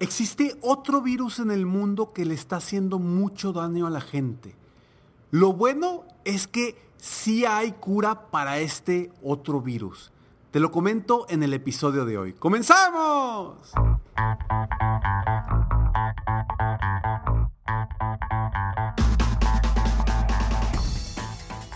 Existe otro virus en el mundo que le está haciendo mucho daño a la gente. Lo bueno es que sí hay cura para este otro virus. Te lo comento en el episodio de hoy. ¡Comenzamos!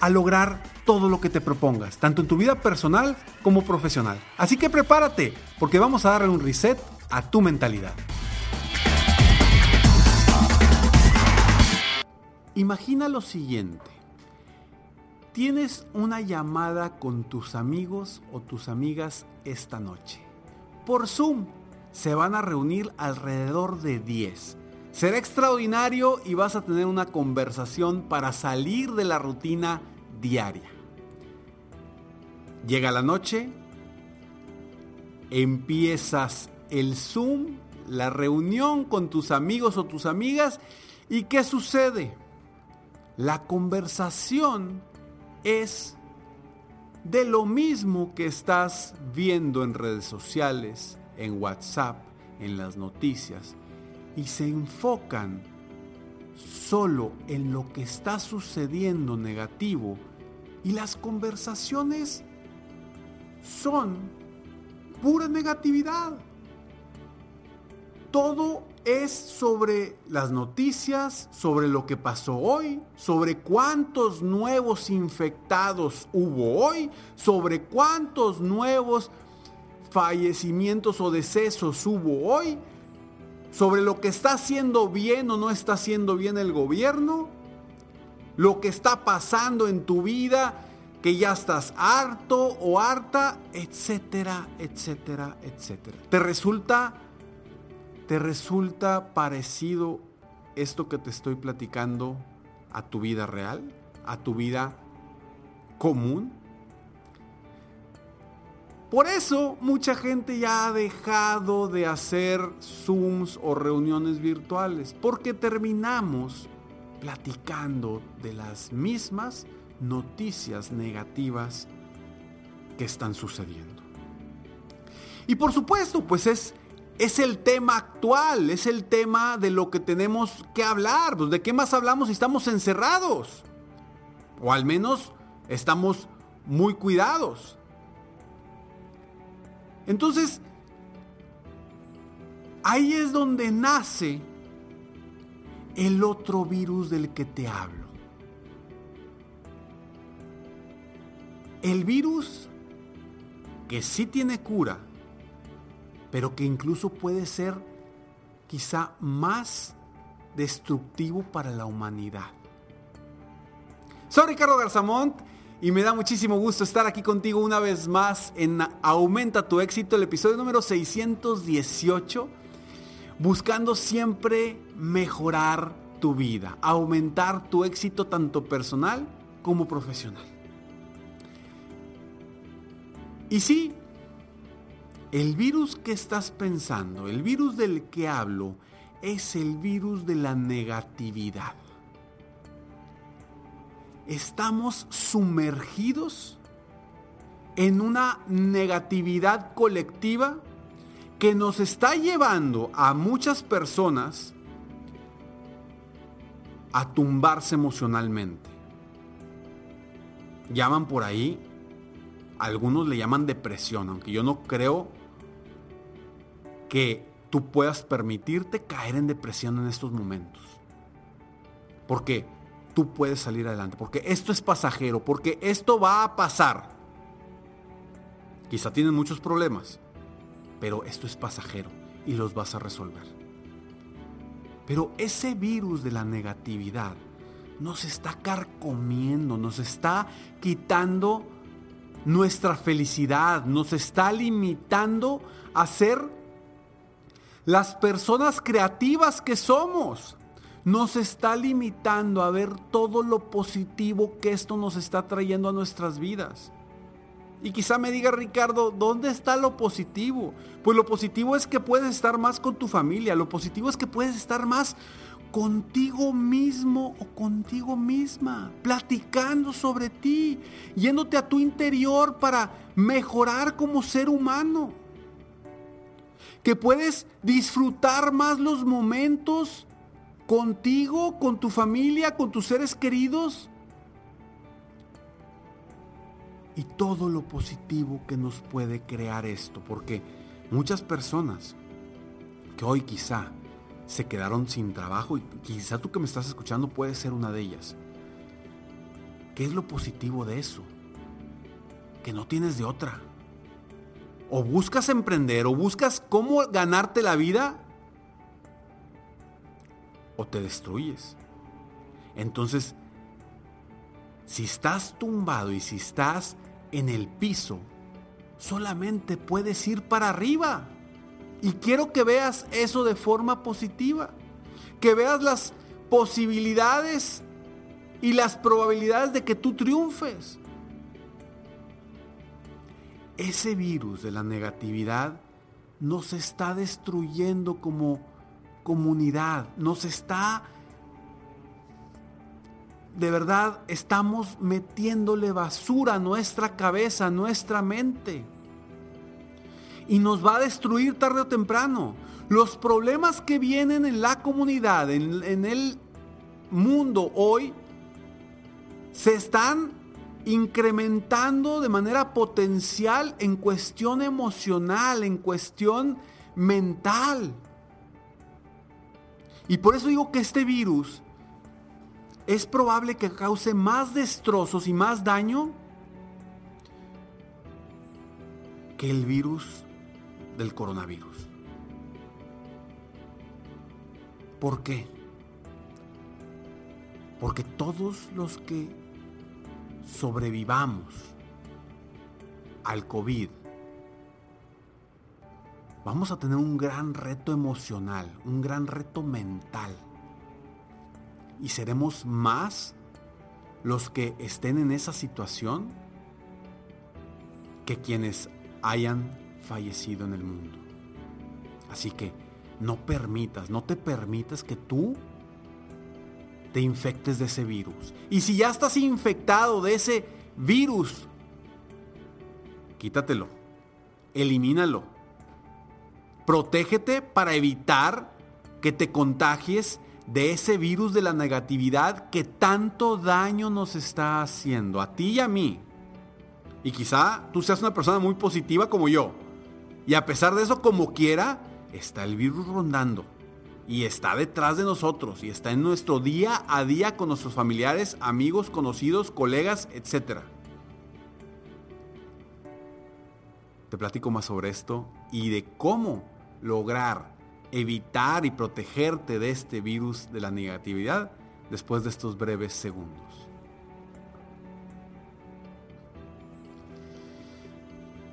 a lograr todo lo que te propongas, tanto en tu vida personal como profesional. Así que prepárate, porque vamos a darle un reset a tu mentalidad. Imagina lo siguiente. Tienes una llamada con tus amigos o tus amigas esta noche. Por Zoom se van a reunir alrededor de 10. Será extraordinario y vas a tener una conversación para salir de la rutina diaria. Llega la noche, empiezas el Zoom, la reunión con tus amigos o tus amigas y ¿qué sucede? La conversación es de lo mismo que estás viendo en redes sociales, en WhatsApp, en las noticias, y se enfocan solo en lo que está sucediendo negativo y las conversaciones son pura negatividad. Todo es sobre las noticias, sobre lo que pasó hoy, sobre cuántos nuevos infectados hubo hoy, sobre cuántos nuevos fallecimientos o decesos hubo hoy, sobre lo que está haciendo bien o no está haciendo bien el gobierno, lo que está pasando en tu vida, que ya estás harto o harta, etcétera, etcétera, etcétera. ¿Te resulta ¿Te resulta parecido esto que te estoy platicando a tu vida real? ¿A tu vida común? Por eso mucha gente ya ha dejado de hacer Zooms o reuniones virtuales, porque terminamos platicando de las mismas noticias negativas que están sucediendo. Y por supuesto, pues es es el tema actual, es el tema de lo que tenemos que hablar. Pues, ¿De qué más hablamos si estamos encerrados? O al menos estamos muy cuidados. Entonces, ahí es donde nace el otro virus del que te hablo. El virus que sí tiene cura, pero que incluso puede ser quizá más destructivo para la humanidad. Soy Ricardo Garzamont y me da muchísimo gusto estar aquí contigo una vez más en Aumenta tu éxito, el episodio número 618, buscando siempre mejorar tu vida, aumentar tu éxito tanto personal como profesional. Y sí, el virus que estás pensando, el virus del que hablo, es el virus de la negatividad. Estamos sumergidos en una negatividad colectiva que nos está llevando a muchas personas a tumbarse emocionalmente. Llaman por ahí, algunos le llaman depresión, aunque yo no creo que tú puedas permitirte caer en depresión en estos momentos. Porque tú puedes salir adelante, porque esto es pasajero, porque esto va a pasar. Quizá tienen muchos problemas, pero esto es pasajero y los vas a resolver. Pero ese virus de la negatividad nos está carcomiendo, nos está quitando nuestra felicidad, nos está limitando a ser las personas creativas que somos. Nos está limitando a ver todo lo positivo que esto nos está trayendo a nuestras vidas. Y quizá me diga Ricardo, ¿dónde está lo positivo? Pues lo positivo es que puedes estar más con tu familia, lo positivo es que puedes estar más contigo mismo o contigo misma, platicando sobre ti, yéndote a tu interior para mejorar como ser humano. Que puedes disfrutar más los momentos contigo, con tu familia, con tus seres queridos y todo lo positivo que nos puede crear esto, porque muchas personas que hoy quizá se quedaron sin trabajo y quizá tú que me estás escuchando puedes ser una de ellas. ¿Qué es lo positivo de eso? Que no tienes de otra. O buscas emprender o buscas cómo ganarte la vida o te destruyes. Entonces, si estás tumbado y si estás en el piso, solamente puedes ir para arriba. Y quiero que veas eso de forma positiva. Que veas las posibilidades y las probabilidades de que tú triunfes. Ese virus de la negatividad nos está destruyendo como comunidad, nos está de verdad estamos metiéndole basura a nuestra cabeza, a nuestra mente. Y nos va a destruir tarde o temprano. Los problemas que vienen en la comunidad, en, en el mundo hoy, se están incrementando de manera potencial en cuestión emocional, en cuestión mental. Y por eso digo que este virus es probable que cause más destrozos y más daño que el virus del coronavirus. ¿Por qué? Porque todos los que sobrevivamos al COVID, vamos a tener un gran reto emocional, un gran reto mental y seremos más los que estén en esa situación que quienes hayan fallecido en el mundo. Así que no permitas, no te permitas que tú te infectes de ese virus. Y si ya estás infectado de ese virus, quítatelo, elimínalo. Protégete para evitar que te contagies de ese virus de la negatividad que tanto daño nos está haciendo, a ti y a mí. Y quizá tú seas una persona muy positiva como yo. Y a pesar de eso, como quiera, está el virus rondando. Y está detrás de nosotros. Y está en nuestro día a día con nuestros familiares, amigos, conocidos, colegas, etc. Te platico más sobre esto y de cómo lograr evitar y protegerte de este virus de la negatividad después de estos breves segundos.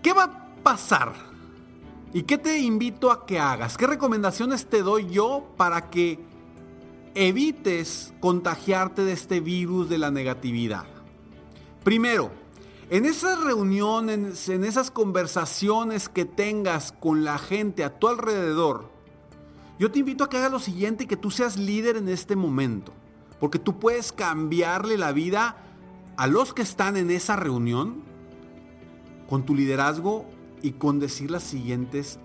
¿Qué va a pasar? ¿Y qué te invito a que hagas? ¿Qué recomendaciones te doy yo para que evites contagiarte de este virus de la negatividad? Primero, en esas reuniones, en esas conversaciones que tengas con la gente a tu alrededor, yo te invito a que hagas lo siguiente que tú seas líder en este momento. Porque tú puedes cambiarle la vida a los que están en esa reunión con tu liderazgo y con decir las siguientes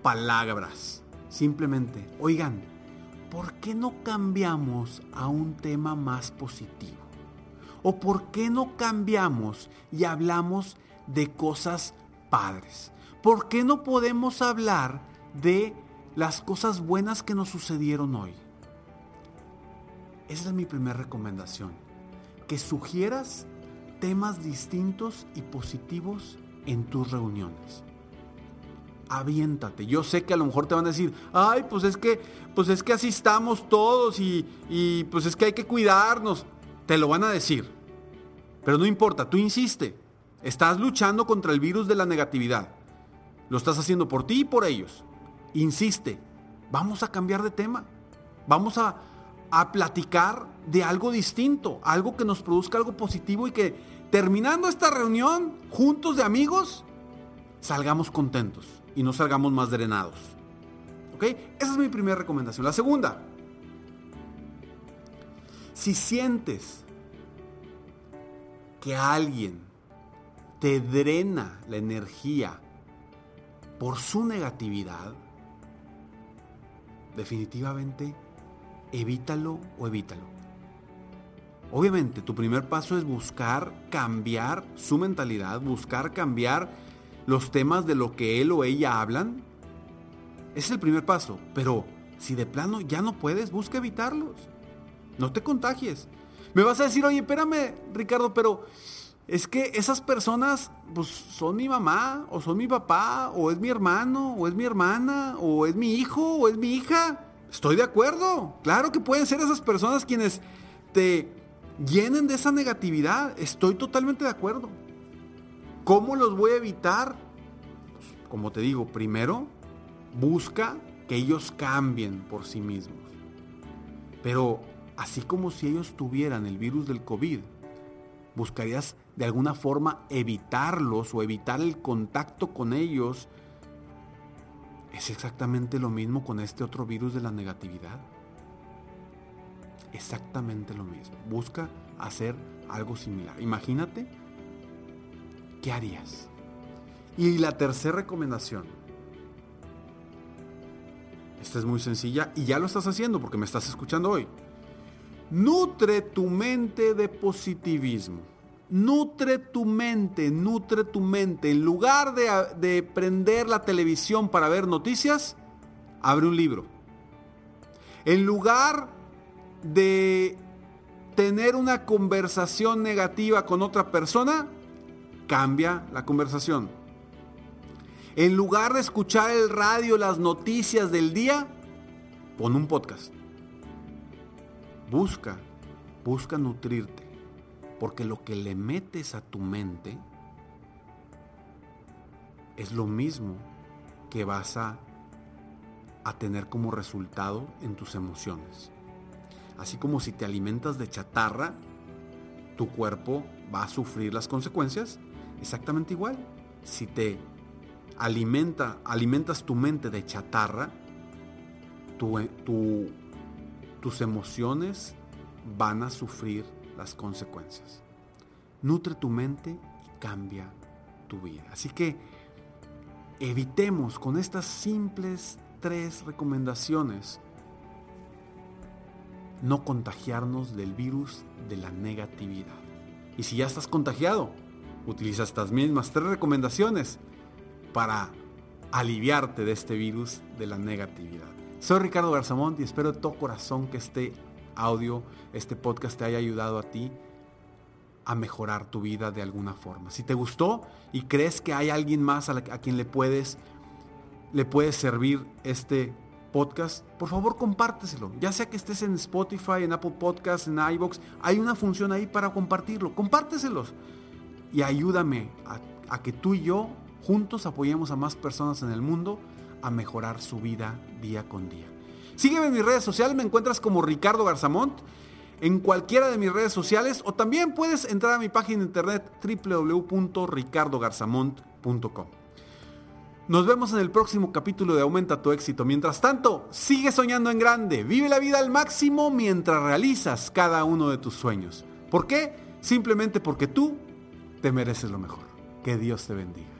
palabras. Simplemente, oigan, ¿por qué no cambiamos a un tema más positivo? ¿O por qué no cambiamos y hablamos de cosas padres? ¿Por qué no podemos hablar de las cosas buenas que nos sucedieron hoy. Esa es mi primera recomendación. Que sugieras temas distintos y positivos en tus reuniones. Aviéntate. Yo sé que a lo mejor te van a decir, ay, pues es que, pues es que así estamos todos y, y pues es que hay que cuidarnos. Te lo van a decir. Pero no importa, tú insiste. Estás luchando contra el virus de la negatividad. Lo estás haciendo por ti y por ellos insiste, vamos a cambiar de tema. Vamos a, a platicar de algo distinto, algo que nos produzca algo positivo y que terminando esta reunión juntos de amigos, salgamos contentos y no salgamos más drenados. ¿Ok? Esa es mi primera recomendación. La segunda, si sientes que alguien te drena la energía por su negatividad, definitivamente evítalo o evítalo. Obviamente, tu primer paso es buscar cambiar su mentalidad, buscar cambiar los temas de lo que él o ella hablan. Es el primer paso, pero si de plano ya no puedes, busca evitarlos. No te contagies. Me vas a decir, oye, espérame, Ricardo, pero es que esas personas, pues son mi mamá, o son mi papá, o es mi hermano, o es mi hermana, o es mi hijo, o es mi hija. Estoy de acuerdo. Claro que pueden ser esas personas quienes te llenen de esa negatividad. Estoy totalmente de acuerdo. ¿Cómo los voy a evitar? Pues, como te digo, primero busca que ellos cambien por sí mismos. Pero así como si ellos tuvieran el virus del COVID, buscarías de alguna forma evitarlos o evitar el contacto con ellos. Es exactamente lo mismo con este otro virus de la negatividad exactamente lo mismo. Busca hacer algo similar. Imagínate, ¿qué harías? Y la tercera recomendación. Esta es muy sencilla y ya lo estás haciendo porque me estás escuchando hoy. Nutre tu mente de positivismo. Nutre tu mente, nutre tu mente. En lugar de, de prender la televisión para ver noticias, abre un libro. En lugar de tener una conversación negativa con otra persona, cambia la conversación. En lugar de escuchar el radio, las noticias del día, pon un podcast. Busca, busca nutrirte, porque lo que le metes a tu mente es lo mismo que vas a, tener como resultado en tus emociones. Así como si te alimentas de chatarra, tu cuerpo va a sufrir las consecuencias. Exactamente igual. Si te alimenta, alimentas tu mente de chatarra, tus emociones van a sufrir las consecuencias. Nutre tu mente y cambia tu vida. Así que evitemos con estas simples tres recomendaciones no contagiarnos del virus de la negatividad. Y si ya estás contagiado, utiliza estas mismas tres recomendaciones para aliviarte de este virus de la negatividad. Soy Ricardo Garzamont y espero de todo corazón que este audio, este podcast te haya ayudado a ti a mejorar tu vida de alguna forma. Si te gustó y crees que hay alguien más a, quien le puedes, le puede servir este podcast, por favor compárteselo. Ya sea que estés en Spotify, en Apple Podcasts, en iBox, hay una función ahí para compartirlo. Compárteselos. Y ayúdame a que tú y yo juntos apoyemos a más personas en el mundo a mejorar su vida día con día. Sígueme en mis redes sociales, me encuentras como Ricardo Garzamont en cualquiera de mis redes sociales o también puedes entrar a mi página de internet www.ricardogarzamont.com. Nos vemos en el próximo capítulo de Aumenta tu éxito. Mientras tanto, sigue soñando en grande, vive la vida al máximo mientras realizas cada uno de tus sueños. ¿Por qué? Simplemente porque tú te mereces lo mejor. Que Dios te bendiga.